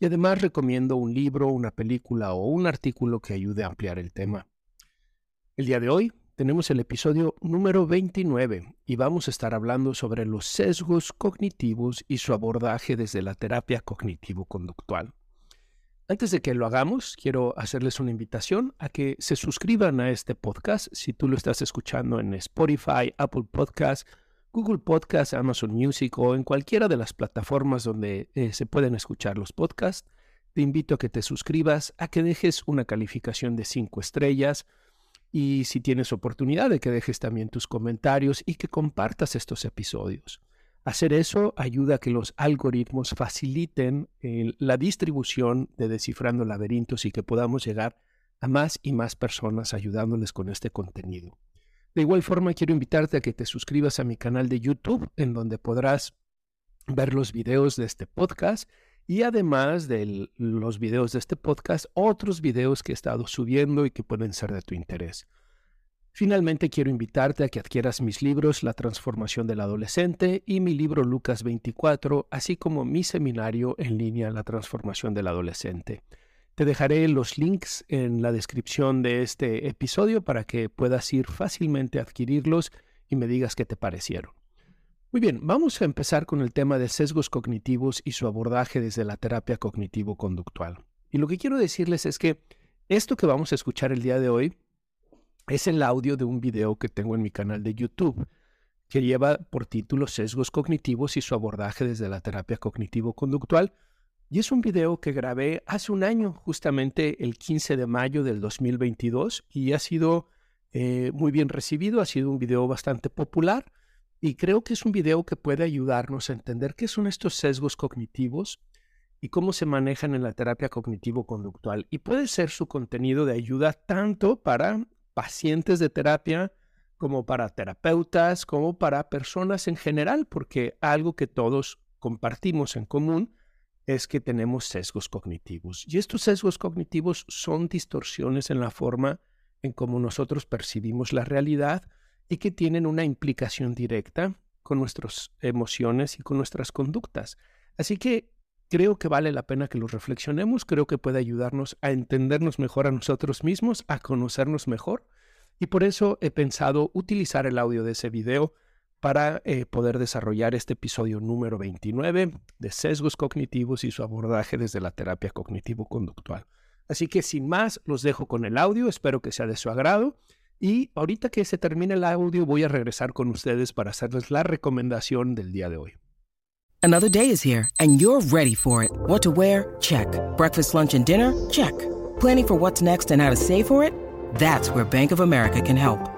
y además recomiendo un libro, una película o un artículo que ayude a ampliar el tema. El día de hoy tenemos el episodio número 29 y vamos a estar hablando sobre los sesgos cognitivos y su abordaje desde la terapia cognitivo-conductual. Antes de que lo hagamos, quiero hacerles una invitación a que se suscriban a este podcast si tú lo estás escuchando en Spotify, Apple Podcasts, Google Podcasts, Amazon Music o en cualquiera de las plataformas donde eh, se pueden escuchar los podcasts. Te invito a que te suscribas, a que dejes una calificación de 5 estrellas y si tienes oportunidad de que dejes también tus comentarios y que compartas estos episodios. Hacer eso ayuda a que los algoritmos faciliten eh, la distribución de Descifrando Laberintos y que podamos llegar a más y más personas ayudándoles con este contenido. De igual forma, quiero invitarte a que te suscribas a mi canal de YouTube, en donde podrás ver los videos de este podcast y además de los videos de este podcast, otros videos que he estado subiendo y que pueden ser de tu interés. Finalmente quiero invitarte a que adquieras mis libros La transformación del adolescente y mi libro Lucas 24, así como mi seminario en línea La transformación del adolescente. Te dejaré los links en la descripción de este episodio para que puedas ir fácilmente a adquirirlos y me digas qué te parecieron. Muy bien, vamos a empezar con el tema de sesgos cognitivos y su abordaje desde la terapia cognitivo-conductual. Y lo que quiero decirles es que esto que vamos a escuchar el día de hoy es el audio de un video que tengo en mi canal de YouTube, que lleva por título Sesgos cognitivos y su abordaje desde la terapia cognitivo-conductual. Y es un video que grabé hace un año, justamente el 15 de mayo del 2022, y ha sido eh, muy bien recibido, ha sido un video bastante popular, y creo que es un video que puede ayudarnos a entender qué son estos sesgos cognitivos y cómo se manejan en la terapia cognitivo-conductual. Y puede ser su contenido de ayuda tanto para pacientes de terapia, como para terapeutas, como para personas en general, porque algo que todos compartimos en común es que tenemos sesgos cognitivos. Y estos sesgos cognitivos son distorsiones en la forma en cómo nosotros percibimos la realidad y que tienen una implicación directa con nuestras emociones y con nuestras conductas. Así que creo que vale la pena que los reflexionemos, creo que puede ayudarnos a entendernos mejor a nosotros mismos, a conocernos mejor y por eso he pensado utilizar el audio de ese video para eh, poder desarrollar este episodio número 29 de sesgos cognitivos y su abordaje desde la terapia cognitivo-conductual. Así que sin más, los dejo con el audio, espero que sea de su agrado y ahorita que se termine el audio voy a regresar con ustedes para hacerles la recomendación del día de hoy. Another day is here and you're ready for it. What to wear? Check. Breakfast, lunch and dinner? Check. Planning for what's next and how to save for it? That's where Bank of America can help.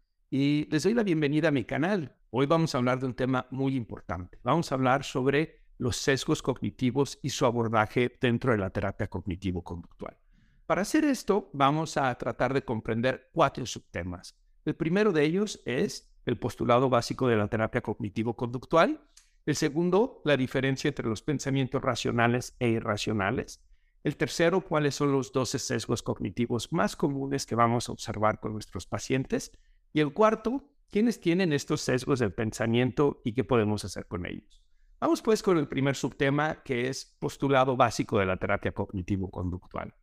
Y les doy la bienvenida a mi canal. Hoy vamos a hablar de un tema muy importante. Vamos a hablar sobre los sesgos cognitivos y su abordaje dentro de la terapia cognitivo-conductual. Para hacer esto, vamos a tratar de comprender cuatro subtemas. El primero de ellos es el postulado básico de la terapia cognitivo-conductual. El segundo, la diferencia entre los pensamientos racionales e irracionales. El tercero, cuáles son los 12 sesgos cognitivos más comunes que vamos a observar con nuestros pacientes. Y el cuarto, ¿quiénes tienen estos sesgos del pensamiento y qué podemos hacer con ellos? Vamos pues con el primer subtema que es postulado básico de la terapia cognitivo-conductual.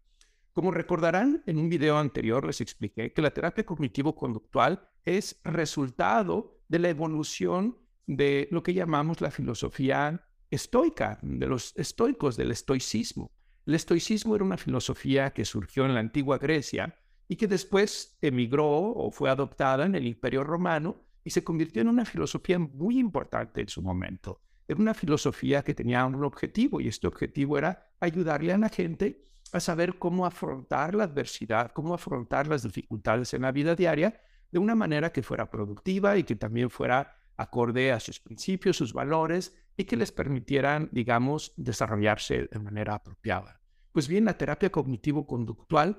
Como recordarán, en un video anterior les expliqué que la terapia cognitivo-conductual es resultado de la evolución de lo que llamamos la filosofía estoica, de los estoicos, del estoicismo. El estoicismo era una filosofía que surgió en la antigua Grecia y que después emigró o fue adoptada en el Imperio Romano y se convirtió en una filosofía muy importante en su momento. Era una filosofía que tenía un objetivo y este objetivo era ayudarle a la gente a saber cómo afrontar la adversidad, cómo afrontar las dificultades en la vida diaria de una manera que fuera productiva y que también fuera acorde a sus principios, sus valores y que les permitieran, digamos, desarrollarse de manera apropiada. Pues bien, la terapia cognitivo-conductual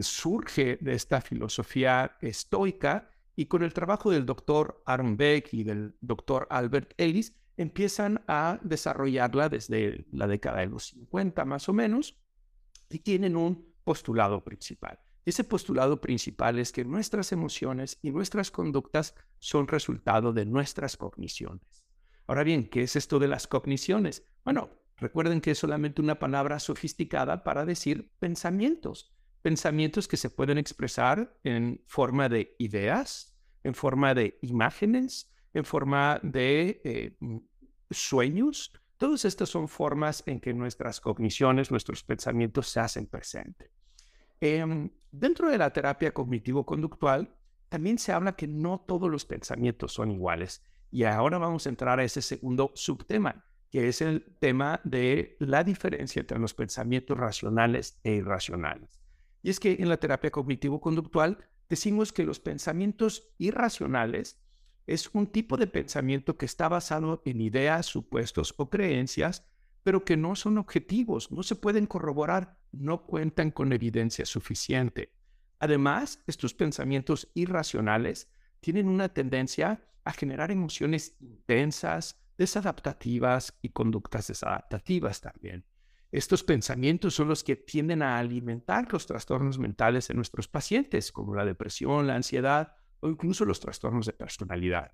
surge de esta filosofía estoica y con el trabajo del doctor Aaron Beck y del doctor Albert Ellis empiezan a desarrollarla desde la década de los 50 más o menos y tienen un postulado principal. Ese postulado principal es que nuestras emociones y nuestras conductas son resultado de nuestras cogniciones. Ahora bien, ¿qué es esto de las cogniciones? Bueno, recuerden que es solamente una palabra sofisticada para decir pensamientos. Pensamientos que se pueden expresar en forma de ideas, en forma de imágenes, en forma de eh, sueños, Todas estas son formas en que nuestras cogniciones, nuestros pensamientos se hacen presentes. Em, dentro de la terapia cognitivo-conductual, también se habla que no todos los pensamientos son iguales. Y ahora vamos a entrar a ese segundo subtema, que es el tema de la diferencia entre los pensamientos racionales e irracionales. Y es que en la terapia cognitivo-conductual decimos que los pensamientos irracionales es un tipo de pensamiento que está basado en ideas, supuestos o creencias, pero que no son objetivos, no se pueden corroborar, no cuentan con evidencia suficiente. Además, estos pensamientos irracionales tienen una tendencia a generar emociones intensas, desadaptativas y conductas desadaptativas también. Estos pensamientos son los que tienden a alimentar los trastornos mentales en nuestros pacientes, como la depresión, la ansiedad o incluso los trastornos de personalidad.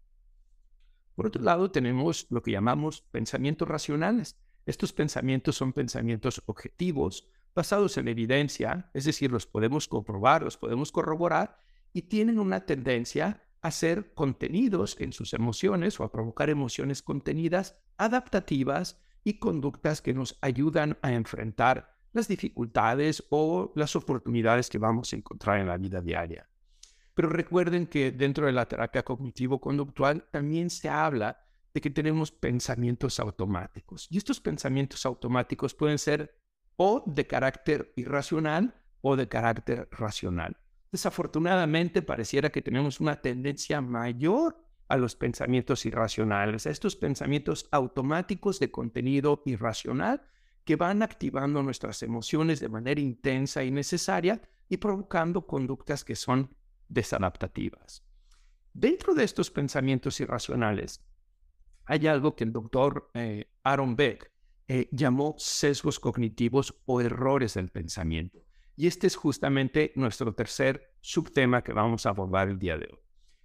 Por otro lado, tenemos lo que llamamos pensamientos racionales. Estos pensamientos son pensamientos objetivos, basados en evidencia, es decir, los podemos comprobar, los podemos corroborar, y tienen una tendencia a ser contenidos en sus emociones o a provocar emociones contenidas, adaptativas y conductas que nos ayudan a enfrentar las dificultades o las oportunidades que vamos a encontrar en la vida diaria. Pero recuerden que dentro de la terapia cognitivo-conductual también se habla de que tenemos pensamientos automáticos. Y estos pensamientos automáticos pueden ser o de carácter irracional o de carácter racional. Desafortunadamente, pareciera que tenemos una tendencia mayor a los pensamientos irracionales, a estos pensamientos automáticos de contenido irracional que van activando nuestras emociones de manera intensa y necesaria y provocando conductas que son desadaptativas. Dentro de estos pensamientos irracionales, hay algo que el doctor eh, Aaron Beck eh, llamó sesgos cognitivos o errores del pensamiento. Y este es justamente nuestro tercer subtema que vamos a abordar el día de hoy.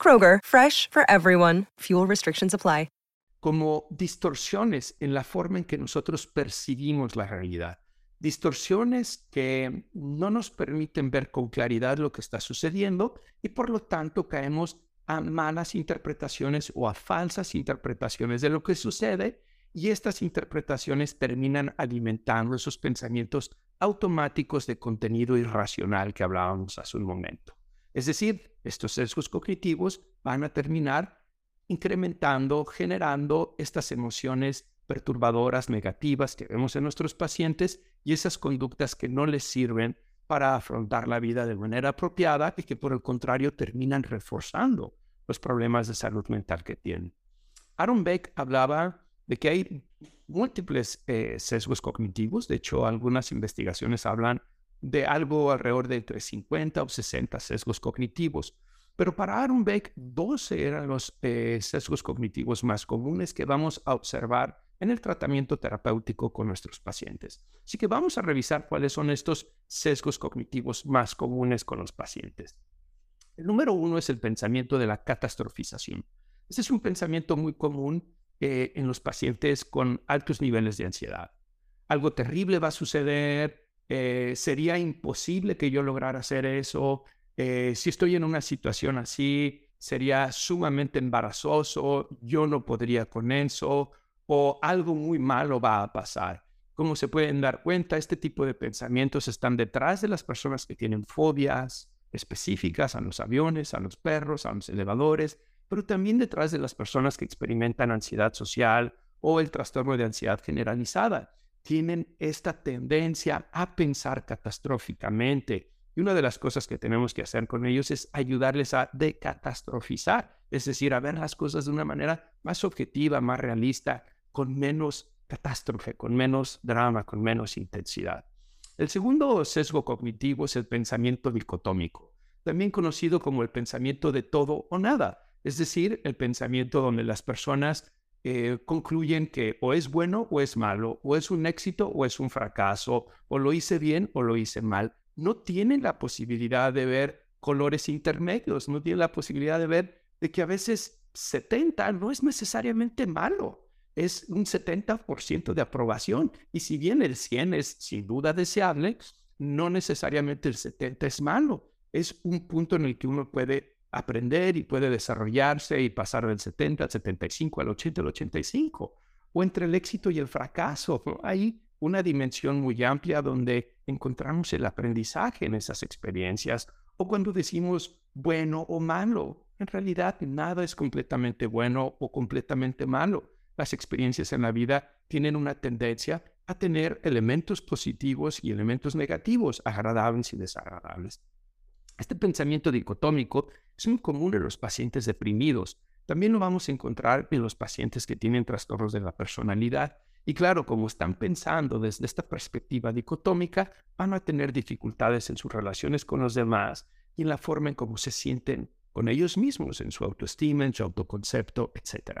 Kroger, fresh for everyone. Fuel restrictions apply. como distorsiones en la forma en que nosotros percibimos la realidad. Distorsiones que no nos permiten ver con claridad lo que está sucediendo y por lo tanto caemos a malas interpretaciones o a falsas interpretaciones de lo que sucede y estas interpretaciones terminan alimentando esos pensamientos automáticos de contenido irracional que hablábamos hace un momento. Es decir, estos sesgos cognitivos van a terminar incrementando, generando estas emociones perturbadoras negativas que vemos en nuestros pacientes y esas conductas que no les sirven para afrontar la vida de manera apropiada y que por el contrario terminan reforzando los problemas de salud mental que tienen. Aaron Beck hablaba de que hay múltiples eh, sesgos cognitivos, de hecho algunas investigaciones hablan de algo alrededor de entre 50 o 60 sesgos cognitivos. Pero para Aaron Beck, 12 eran los eh, sesgos cognitivos más comunes que vamos a observar en el tratamiento terapéutico con nuestros pacientes. Así que vamos a revisar cuáles son estos sesgos cognitivos más comunes con los pacientes. El número uno es el pensamiento de la catastrofización. Este es un pensamiento muy común eh, en los pacientes con altos niveles de ansiedad. Algo terrible va a suceder, eh, sería imposible que yo lograra hacer eso, eh, si estoy en una situación así, sería sumamente embarazoso, yo no podría con eso, o algo muy malo va a pasar. Como se pueden dar cuenta, este tipo de pensamientos están detrás de las personas que tienen fobias específicas a los aviones, a los perros, a los elevadores, pero también detrás de las personas que experimentan ansiedad social o el trastorno de ansiedad generalizada. Tienen esta tendencia a pensar catastróficamente, y una de las cosas que tenemos que hacer con ellos es ayudarles a decatastrofizar, es decir, a ver las cosas de una manera más objetiva, más realista, con menos catástrofe, con menos drama, con menos intensidad. El segundo sesgo cognitivo es el pensamiento dicotómico, también conocido como el pensamiento de todo o nada, es decir, el pensamiento donde las personas eh, concluyen que o es bueno o es malo, o es un éxito o es un fracaso, o lo hice bien o lo hice mal no tienen la posibilidad de ver colores intermedios, no tienen la posibilidad de ver de que a veces 70 no es necesariamente malo, es un 70% de aprobación. Y si bien el 100 es sin duda deseable, no necesariamente el 70 es malo. Es un punto en el que uno puede aprender y puede desarrollarse y pasar del 70 al 75, al 80 al 85. O entre el éxito y el fracaso. Ahí una dimensión muy amplia donde encontramos el aprendizaje en esas experiencias o cuando decimos bueno o malo. En realidad nada es completamente bueno o completamente malo. Las experiencias en la vida tienen una tendencia a tener elementos positivos y elementos negativos, agradables y desagradables. Este pensamiento dicotómico es muy común en los pacientes deprimidos. También lo vamos a encontrar en los pacientes que tienen trastornos de la personalidad y claro, como están pensando desde esta perspectiva dicotómica, van a tener dificultades en sus relaciones con los demás y en la forma en cómo se sienten con ellos mismos, en su autoestima, en su autoconcepto, etc.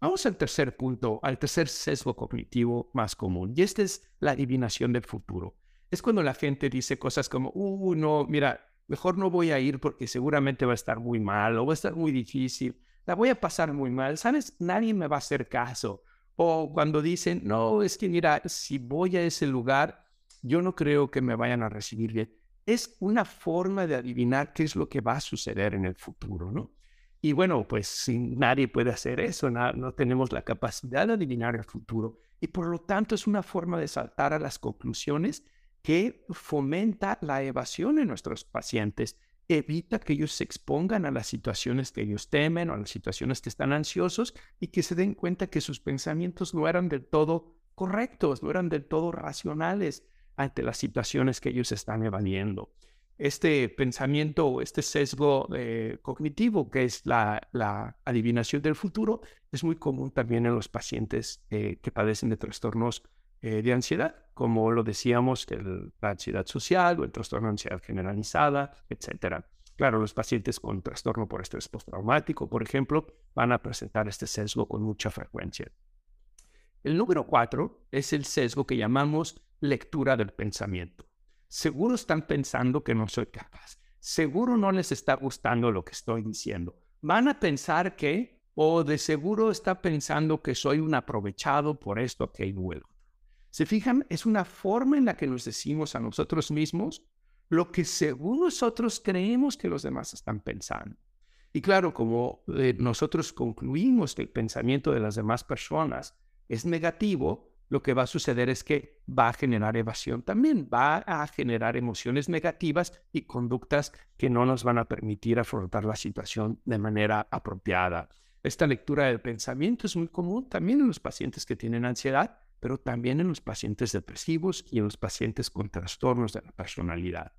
Vamos al tercer punto, al tercer sesgo cognitivo más común, y este es la adivinación del futuro. Es cuando la gente dice cosas como, uh, no, mira, mejor no voy a ir porque seguramente va a estar muy mal o va a estar muy difícil, la voy a pasar muy mal, ¿sabes? Nadie me va a hacer caso o cuando dicen, no, es que mira, si voy a ese lugar, yo no creo que me vayan a recibir bien. Es una forma de adivinar qué es lo que va a suceder en el futuro, ¿no? Y bueno, pues si nadie puede hacer eso, no, no tenemos la capacidad de adivinar el futuro. Y por lo tanto es una forma de saltar a las conclusiones que fomenta la evasión en nuestros pacientes evita que ellos se expongan a las situaciones que ellos temen o a las situaciones que están ansiosos y que se den cuenta que sus pensamientos no eran del todo correctos, no eran del todo racionales ante las situaciones que ellos están evadiendo. Este pensamiento este sesgo eh, cognitivo, que es la, adivinación del futuro, es muy común también en los pacientes eh, que padecen de trastornos eh, de ansiedad, como lo decíamos, la ansiedad social o el trastorno de ansiedad generalizada, etc. Claro, los pacientes con trastorno por estrés postraumático, por ejemplo, van a presentar este sesgo con mucha frecuencia. El número cuatro es el sesgo que llamamos lectura del pensamiento. Seguro están pensando que no soy capaz. Seguro no les está gustando lo que estoy diciendo. Van a pensar que, o de seguro está pensando que soy un aprovechado por esto, que o se fijan, es una forma en la que nos decimos a nosotros mismos lo que según nosotros creemos que los demás están pensando. Y claro, como eh, nosotros concluimos que el pensamiento de las demás personas es negativo, lo que va a suceder es que va a generar evasión también, va a generar emociones negativas y conductas que no nos van a permitir afrontar la situación de manera apropiada. Esta lectura del pensamiento es muy común también en los pacientes que tienen ansiedad pero también en los pacientes depresivos y en los pacientes con trastornos de la personalidad.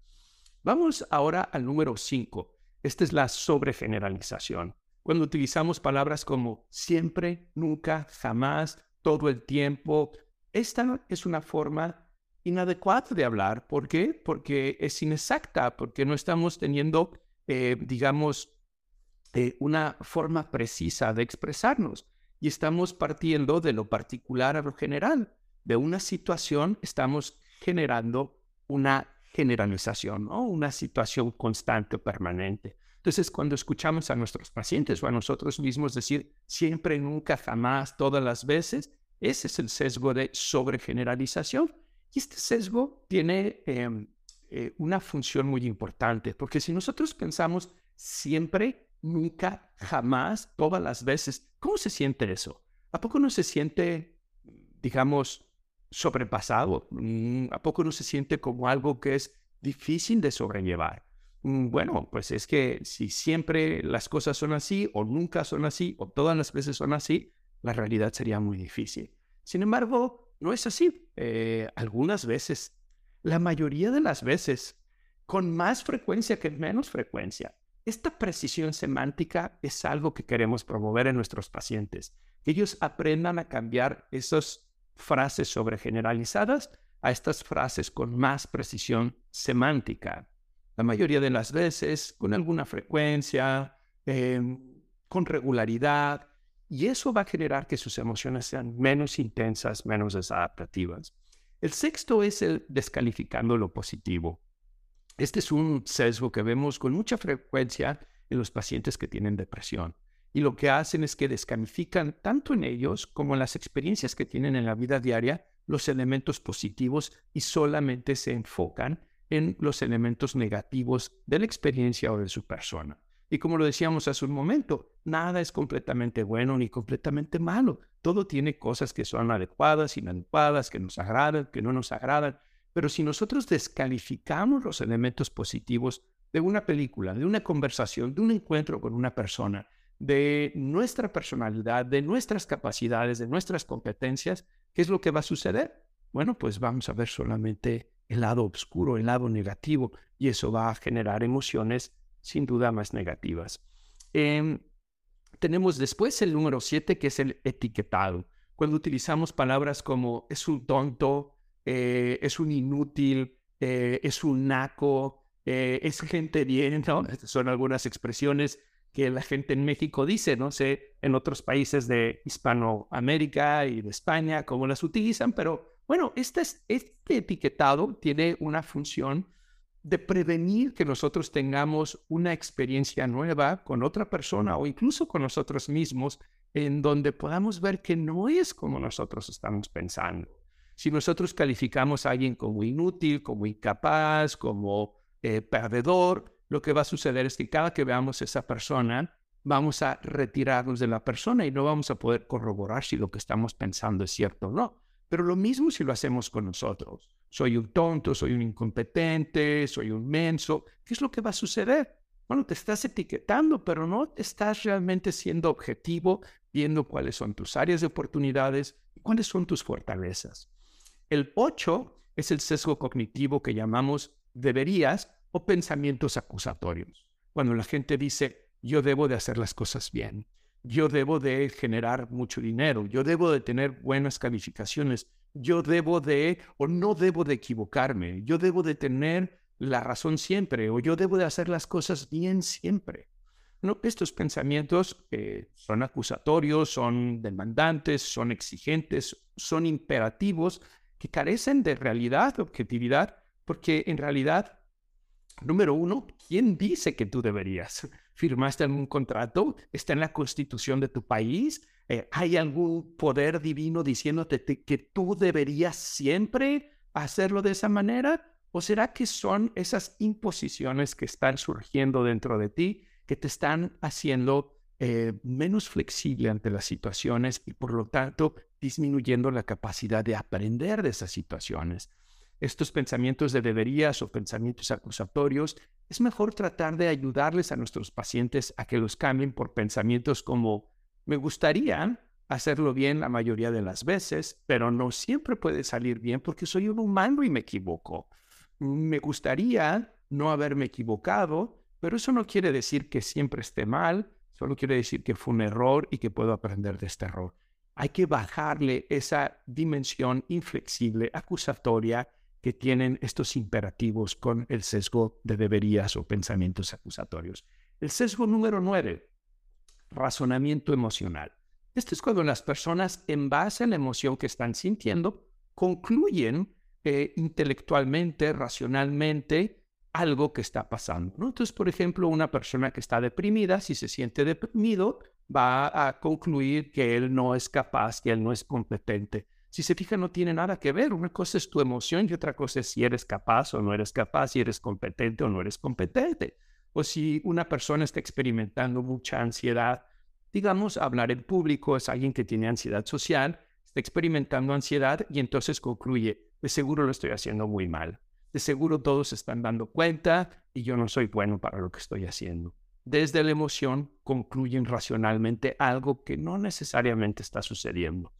Vamos ahora al número 5. Esta es la sobregeneralización. Cuando utilizamos palabras como siempre, nunca, jamás, todo el tiempo, esta es una forma inadecuada de hablar. ¿Por qué? Porque es inexacta, porque no estamos teniendo, eh, digamos, eh, una forma precisa de expresarnos. Y estamos partiendo de lo particular a lo general. De una situación estamos generando una generalización, ¿no? una situación constante, permanente. Entonces, cuando escuchamos a nuestros pacientes o a nosotros mismos decir siempre, nunca, jamás, todas las veces, ese es el sesgo de sobregeneralización. Y este sesgo tiene em, eh, una función muy importante, porque si nosotros pensamos siempre, nunca, jamás, todas las veces, ¿cómo se siente eso? ¿A poco no se siente, digamos, sobrepasado? Mm, ¿A poco no se siente como algo que es difícil de sobrellevar? Mm, bueno, pues es que si siempre las cosas son así, o nunca son así, o todas las veces son así, la realidad sería muy difícil. Sin embargo, no es así. Eh, algunas veces, la mayoría de las veces, con más frecuencia que menos frecuencia. Esta precisión semántica es algo que queremos promover en nuestros pacientes, que ellos aprendan a cambiar esas frases sobregeneralizadas a estas frases con más precisión semántica. La mayoría de las veces, con alguna frecuencia, em, con regularidad, y eso va a generar que sus emociones sean menos intensas, menos desadaptativas. El sexto es el descalificando lo positivo. Este es un sesgo que vemos con mucha frecuencia en los pacientes que tienen depresión. Y lo que hacen es que descalifican tanto en ellos como en las experiencias que tienen en la vida diaria los elementos positivos y solamente se enfocan en los elementos negativos de la experiencia o de su persona. Y como lo decíamos hace un momento, nada es completamente bueno ni completamente malo. Todo tiene cosas que son adecuadas, inadecuadas, que nos agradan, que no nos agradan. Pero si nosotros descalificamos los elementos positivos de una película, de una conversación, de un encuentro con una persona, de nuestra personalidad, de nuestras capacidades, de nuestras competencias, ¿qué es lo que va a suceder? Bueno, pues vamos a ver solamente el lado oscuro, el lado negativo, y eso va a generar emociones sin duda más negativas. Em, tenemos después el número siete, que es el etiquetado. Cuando utilizamos palabras como es un tonto, eh, es un inútil, eh, es un naco, eh, es gente bien, son algunas expresiones que la gente en México dice, no sé, en otros países de Hispanoamérica y de España, cómo las utilizan, pero bueno, este, este etiquetado tiene una función de prevenir que nosotros tengamos una experiencia nueva con otra persona o incluso con nosotros mismos, en donde podamos ver que no es como nosotros estamos pensando. Si nosotros calificamos a alguien como inútil, como incapaz, como eh, perdedor, lo que va a suceder es que cada que veamos a esa persona, vamos a retirarnos de la persona y no vamos a poder corroborar si lo que estamos pensando es cierto o no. Pero lo mismo si lo hacemos con nosotros. Soy un tonto, soy un incompetente, soy un menso. ¿Qué es lo que va a suceder? Bueno, te estás etiquetando, pero no estás realmente siendo objetivo, viendo cuáles son tus áreas de oportunidades y cuáles son tus fortalezas. El 8 es el sesgo cognitivo que llamamos deberías o pensamientos acusatorios. Cuando la gente dice, yo debo de hacer las cosas bien, yo debo de generar mucho dinero, yo debo de tener buenas calificaciones, yo debo de o no debo de equivocarme, yo debo de tener la razón siempre o yo debo de hacer las cosas bien siempre. No, estos pensamientos eh, son acusatorios, son demandantes, son exigentes, son imperativos que carecen de realidad, objetividad, porque en realidad, número uno, ¿quién dice que tú deberías? firmaste algún contrato, está en la constitución de tu país, eh, hay algún poder divino diciéndote que tú deberías siempre hacerlo de esa manera, o será que son esas imposiciones que están surgiendo dentro de ti que te están haciendo eh, menos flexible ante las situaciones y por lo tanto disminuyendo la capacidad de aprender de esas situaciones. Estos pensamientos de deberías o pensamientos acusatorios es mejor tratar de ayudarles a nuestros pacientes a que los cambien por pensamientos como me gustaría hacerlo bien la mayoría de las veces, pero no siempre puede salir bien porque soy un humano y me equivoco. Me gustaría no haberme equivocado, pero eso no quiere decir que siempre esté mal, solo quiere decir que fue un error y que puedo aprender de este error. Hay que bajarle esa dimensión inflexible, acusatoria, que tienen estos imperativos con el sesgo de deberías o pensamientos acusatorios. El sesgo número nueve, razonamiento emocional. Esto es cuando las personas, en base a la emoción que están sintiendo, concluyen eh, intelectualmente, racionalmente, algo que está pasando. Entonces, por ejemplo, una persona que está deprimida, si se siente deprimido, va a concluir que él no es capaz, que él no es competente. Si se fija, no tiene nada que ver. Una cosa es tu emoción y otra cosa es si eres capaz o no eres capaz, si eres competente o no eres competente. O si una persona está experimentando mucha ansiedad, digamos, hablar en público es alguien que tiene ansiedad social, está experimentando ansiedad y entonces concluye, de seguro lo estoy haciendo muy mal. De seguro todos se están dando cuenta y yo no soy bueno para lo que estoy haciendo. Desde la emoción concluyen racionalmente algo que no necesariamente está sucediendo.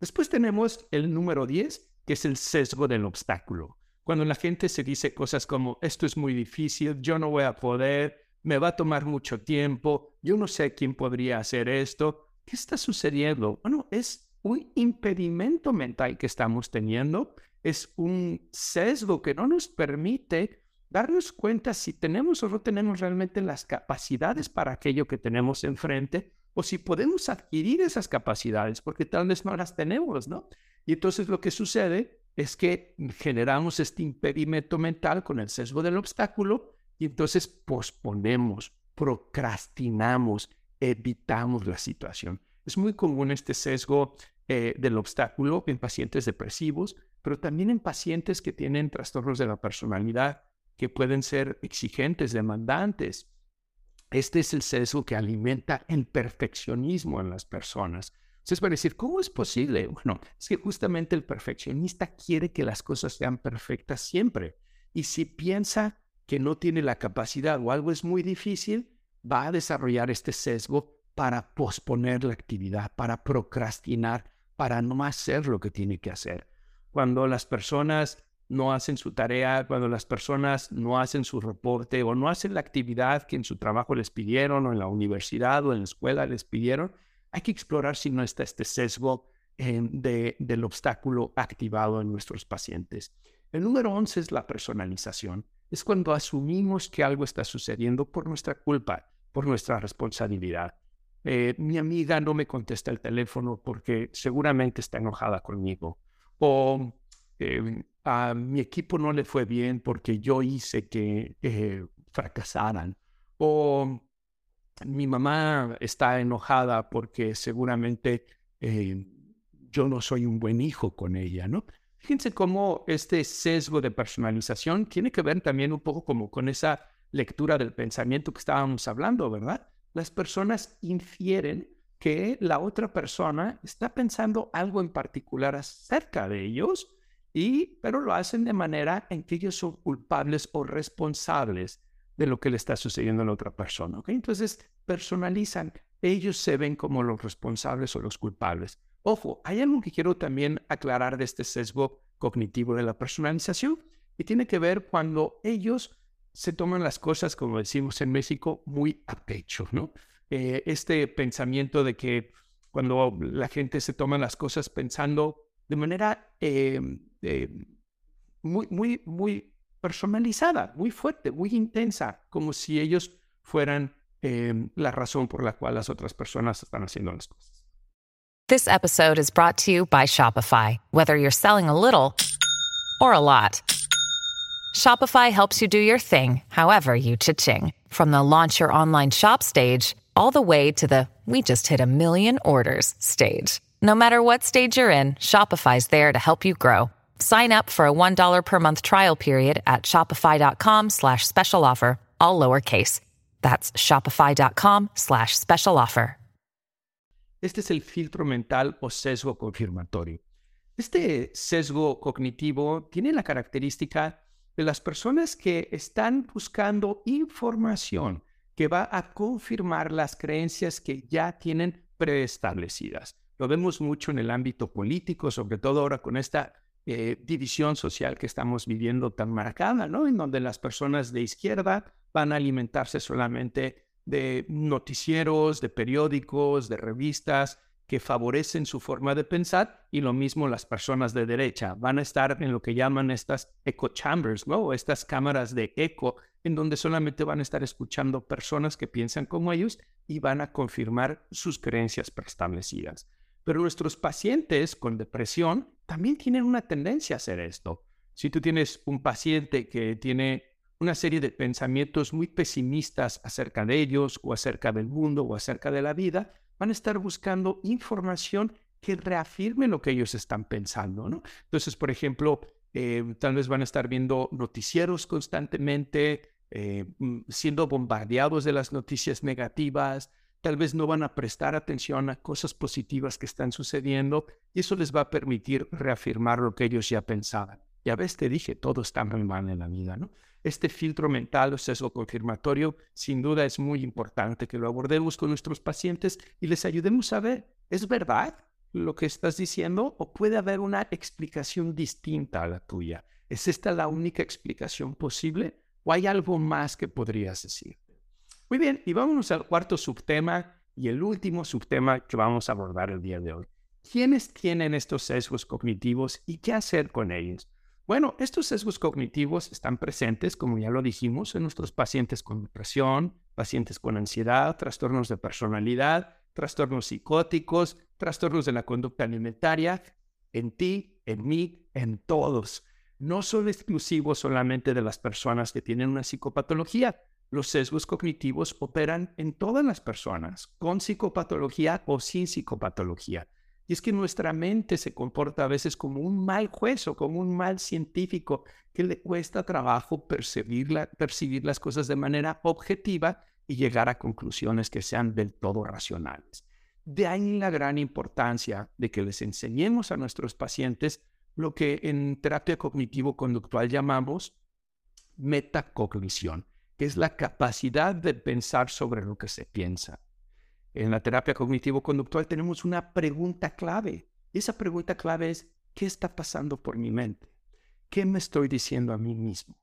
Después tenemos el número 10, que es el sesgo del obstáculo. Cuando la gente se dice cosas como, esto es muy difícil, yo no voy a poder, me va a tomar mucho tiempo, yo no sé quién podría hacer esto, ¿qué está sucediendo? Bueno, es un impedimento mental que estamos teniendo, es un sesgo que no nos permite darnos cuenta si tenemos o no tenemos realmente las capacidades para aquello que tenemos enfrente o si podemos adquirir esas capacidades, porque tal vez no las tenemos, ¿no? Y entonces lo que sucede es que generamos este impedimento mental con el sesgo del obstáculo y entonces posponemos, procrastinamos, evitamos la situación. Es muy común este sesgo eh, del obstáculo en pacientes depresivos, pero también en pacientes que tienen trastornos de la personalidad, que pueden ser exigentes, demandantes, este es el sesgo que alimenta el perfeccionismo en las personas. Entonces, para decir, ¿cómo es posible? Bueno, es que justamente el perfeccionista quiere que las cosas sean perfectas siempre. Y si piensa que no tiene la capacidad o algo es muy difícil, va a desarrollar este sesgo para posponer la actividad, para procrastinar, para no hacer lo que tiene que hacer. Cuando las personas no hacen su tarea, cuando las personas no hacen su reporte o no hacen la actividad que en su trabajo les pidieron o en la universidad o en la escuela les pidieron, hay que explorar si no está este sesgo eh, de, del obstáculo activado en nuestros pacientes. El número 11 es la personalización. Es cuando asumimos que algo está sucediendo por nuestra culpa, por nuestra responsabilidad. Eh, mi amiga no me contesta el teléfono porque seguramente está enojada conmigo. O eh, a mi equipo no le fue bien porque yo hice que eh, fracasaran. O mi mamá está enojada porque seguramente eh, yo no soy un buen hijo con ella, ¿no? Fíjense cómo este sesgo de personalización tiene que ver también un poco como con esa lectura del pensamiento que estábamos hablando, ¿verdad? Las personas infieren que la otra persona está pensando algo en particular acerca de ellos y, pero lo hacen de manera en que ellos son culpables o responsables de lo que le está sucediendo a la otra persona. ¿okay? Entonces, personalizan, ellos se ven como los responsables o los culpables. Ojo, hay algo que quiero también aclarar de este sesgo cognitivo de la personalización y tiene que ver cuando ellos se toman las cosas, como decimos en México, muy a pecho, ¿no? Eh, este pensamiento de que cuando la gente se toma las cosas pensando de manera eh, eh, muy, muy, muy personalizada, muy fuerte, muy intensa, como si ellos fueran la razón por la cual las otras personas están haciendo las cosas. This episode is brought to you by Shopify. Whether you're selling a little or a lot, Shopify helps you do your thing, however you cha-ching. From the launch your online shop stage, all the way to the we just hit a million orders stage. No matter what stage you're in, Shopify's there to help you grow. Sign up for a $1 per month trial period at shopify.com slash special offer, all lowercase. That's shopify.com slash special offer. Este es el filtro mental o sesgo confirmatorio. Este sesgo cognitivo tiene la característica de las personas que están buscando información que va a confirmar las creencias que ya tienen preestablecidas. Lo vemos mucho en el ámbito político, sobre todo ahora con esta eh, división social que estamos viviendo tan marcada, ¿no? En donde las personas de izquierda van a alimentarse solamente de noticieros, de periódicos, de revistas que favorecen su forma de pensar y lo mismo las personas de derecha van a estar en lo que llaman estas echo chambers, ¿no? estas cámaras de eco en donde solamente van a estar escuchando personas que piensan como ellos y van a confirmar sus creencias preestablecidas. Pero nuestros pacientes con depresión también tienen una tendencia a hacer esto. Si tú tienes un paciente que tiene una serie de pensamientos muy pesimistas acerca de ellos o acerca del mundo o acerca de la vida, van a estar buscando información que reafirme lo que ellos están pensando, ¿no? Entonces, por ejemplo, eh, tal vez van a estar viendo noticieros constantemente, eh, mm, siendo bombardeados de las noticias negativas, tal vez no van a prestar atención a cosas positivas que están sucediendo y eso les va a permitir reafirmar lo que ellos ya pensaban. Ya ves, te dije, todo está muy mal en la vida, ¿no? Este filtro mental o sesgo confirmatorio, sin duda es muy importante que lo abordemos con nuestros pacientes y les ayudemos a ver, ¿es verdad lo que estás diciendo o puede haber una explicación distinta a la tuya? ¿Es esta la única explicación posible o hay algo más que podrías decir? Muy bien, y vámonos al cuarto subtema y el último subtema que vamos a abordar el día de hoy. ¿Quiénes tienen estos sesgos cognitivos y qué hacer con ellos? Bueno, estos sesgos cognitivos están presentes, como ya lo dijimos, en nuestros pacientes con depresión, pacientes con ansiedad, trastornos de personalidad, trastornos psicóticos, trastornos de la conducta alimentaria, en ti, en mí, en todos. No son exclusivos solamente de las personas que tienen una psicopatología. Los sesgos cognitivos operan en todas las personas, con psicopatología o sin psicopatología. Y es que nuestra mente se comporta a veces como un mal juez o como un mal científico que le cuesta trabajo percibir, percibir las cosas de manera objetiva y llegar a conclusiones que sean del todo racionales. De ahí la gran importancia de que les enseñemos a nuestros pacientes lo que en terapia cognitivo-conductual llamamos metacognición, que es la capacidad de pensar sobre lo que se piensa en la terapia cognitivo-conductual tenemos una pregunta clave. Esa pregunta clave es, ¿qué está pasando por mi mente? ¿Qué me estoy diciendo a mí mismo?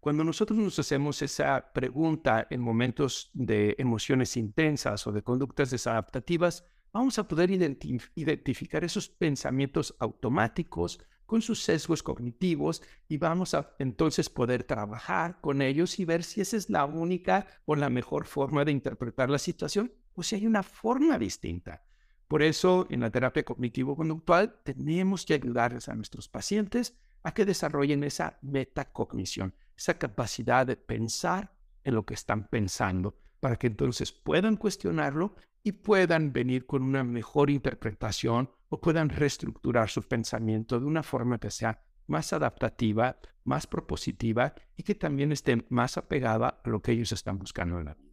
Cuando nosotros nos hacemos esa pregunta en momentos de emociones intensas o de conductas desadaptativas, vamos a poder identificar esos pensamientos automáticos con sus sesgos cognitivos y vamos a entonces poder trabajar con ellos y ver si esa es la única o la mejor forma de interpretar la situación o si hay una forma distinta. Por eso, en la terapia cognitivo-conductual tenemos que ayudarles a nuestros pacientes a que desarrollen esa metacognición, esa capacidad de pensar en lo que están pensando, para que entonces puedan cuestionarlo y puedan venir con una mejor interpretación o puedan reestructurar su pensamiento de una forma que sea más adaptativa, más propositiva y que también esté más apegada a lo que ellos están buscando en la vida.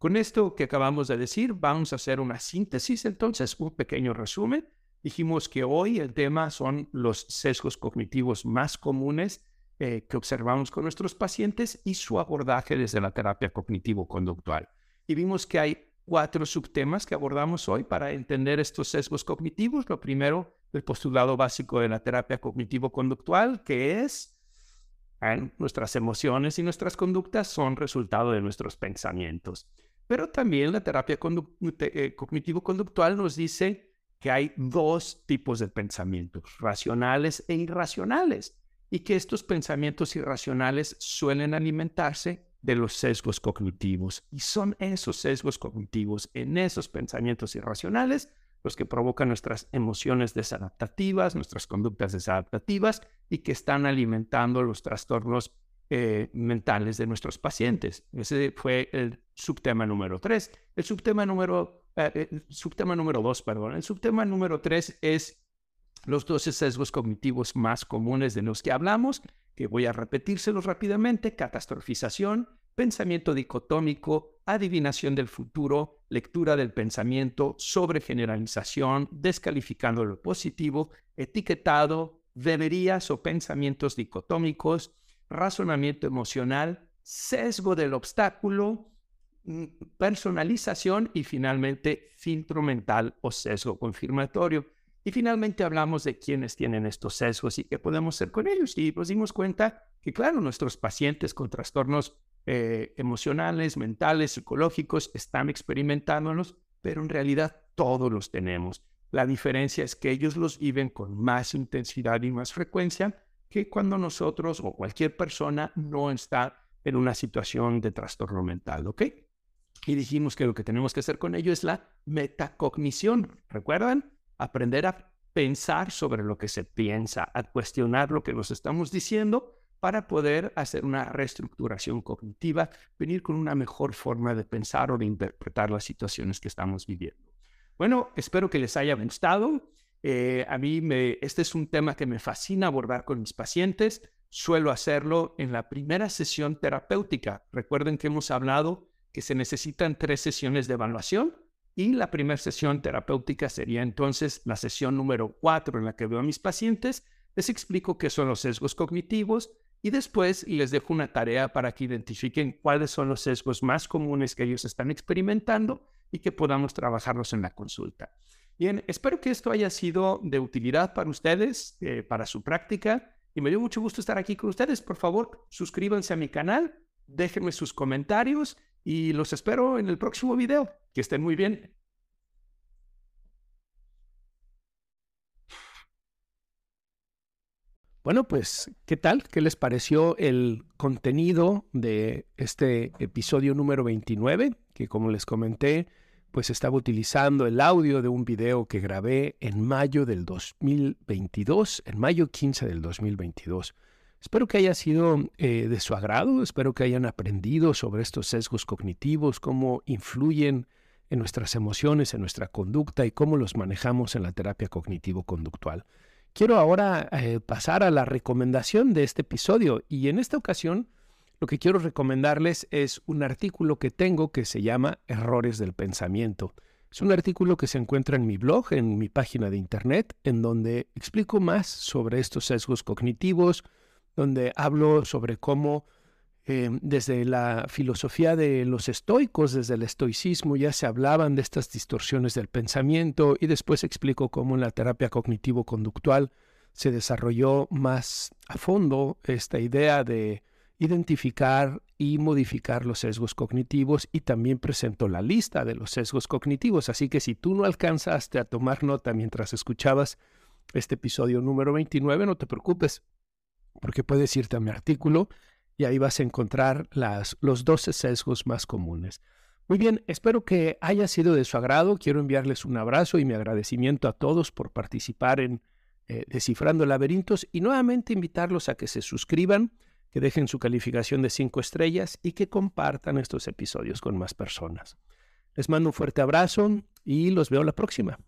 Con esto que acabamos de decir, vamos a hacer una síntesis, entonces un pequeño resumen. Dijimos que hoy el tema son los sesgos cognitivos más comunes eh, que observamos con nuestros pacientes y su abordaje desde la terapia cognitivo-conductual. Y vimos que hay cuatro subtemas que abordamos hoy para entender estos sesgos cognitivos. Lo primero, el postulado básico de la terapia cognitivo-conductual, que es nuestras emociones y nuestras conductas son resultado de nuestros pensamientos. Pero también la terapia eh, cognitivo-conductual nos dice que hay dos tipos de pensamientos, racionales e irracionales, y que estos pensamientos irracionales suelen alimentarse de los sesgos cognitivos. Y son esos sesgos cognitivos en esos pensamientos irracionales los que provocan nuestras emociones desadaptativas, nuestras conductas desadaptativas y que están alimentando los trastornos eh, mentales de nuestros pacientes. Ese fue el subtema número tres. El subtema número, eh, el subtema número dos, perdón. El subtema número tres es los 12 sesgos cognitivos más comunes de los que hablamos, que voy a repetírselos rápidamente, catastrofización, pensamiento dicotómico, adivinación del futuro, lectura del pensamiento, sobregeneralización, descalificando lo positivo, etiquetado, deberías o pensamientos dicotómicos, razonamiento emocional, sesgo del obstáculo, mm, personalización y finalmente filtro mental o sesgo confirmatorio. Y finalmente hablamos de quiénes tienen estos sesgos y qué podemos hacer con ellos. Y nos dimos cuenta que, claro, nuestros pacientes con trastornos eh, emocionales, mentales, psicológicos están experimentándolos, pero en realidad todos los tenemos. La diferencia es que ellos los viven con más intensidad y más frecuencia que cuando nosotros o cualquier persona no está en una situación de trastorno mental, ¿ok? Y dijimos que lo que tenemos que hacer con ello es la metacognición. ¿Recuerdan? Aprender a pensar sobre lo que se piensa, a cuestionar lo que nos estamos diciendo para poder hacer una reestructuración cognitiva, venir con una mejor forma de pensar o de interpretar las situaciones que estamos viviendo. Bueno, espero que les haya gustado. Eh, a mí este es un tema que me fascina abordar con mis pacientes. Suelo hacerlo en la primera sesión terapéutica. Recuerden que hemos hablado que se necesitan tres sesiones de evaluación y la primera sesión terapéutica sería entonces la sesión número cuatro en la que veo a mis pacientes. Les explico qué son los sesgos cognitivos, y después les dejo una tarea para que identifiquen cuáles son los sesgos más comunes que ellos están experimentando y que podamos trabajarlos en la consulta. Bien, espero que esto haya sido de utilidad para ustedes, eh, para su práctica, y me dio mucho gusto estar aquí con ustedes. Por favor, suscríbanse a mi canal, déjenme sus comentarios y los espero en el próximo video. Que estén muy bien. Bueno, pues, ¿qué tal? ¿Qué les pareció el contenido de este episodio número 29? Que como les comenté, pues estaba utilizando el audio de un video que grabé en mayo del 2022, en mayo 15 del 2022. Espero que haya sido eh, de su agrado, espero que hayan aprendido sobre estos sesgos cognitivos, cómo influyen en nuestras emociones, en nuestra conducta y cómo los manejamos en la terapia cognitivo-conductual. Quiero ahora eh, pasar a la recomendación de este episodio y en esta ocasión lo que quiero recomendarles es un artículo que tengo que se llama Errores del Pensamiento. Es un artículo que se encuentra en mi blog, en mi página de internet, en donde explico más sobre estos sesgos cognitivos, donde hablo sobre cómo Em, desde la filosofía de los estoicos, desde el estoicismo, ya se hablaban de estas distorsiones del pensamiento y después explico cómo en la terapia cognitivo-conductual se desarrolló más a fondo esta idea de identificar y modificar los sesgos cognitivos y también presento la lista de los sesgos cognitivos. Así que si tú no alcanzaste a tomar nota mientras escuchabas este episodio número 29, no te preocupes, porque puedes irte a mi artículo y ahí vas a encontrar las, los 12 sesgos más comunes. Muy bien, espero que haya sido de su agrado. Quiero enviarles un abrazo y mi agradecimiento a todos por participar en eh, Descifrando Laberintos y nuevamente invitarlos a que se suscriban, que dejen su calificación de 5 estrellas y que compartan estos episodios con más personas. Les mando un fuerte abrazo y los veo la próxima.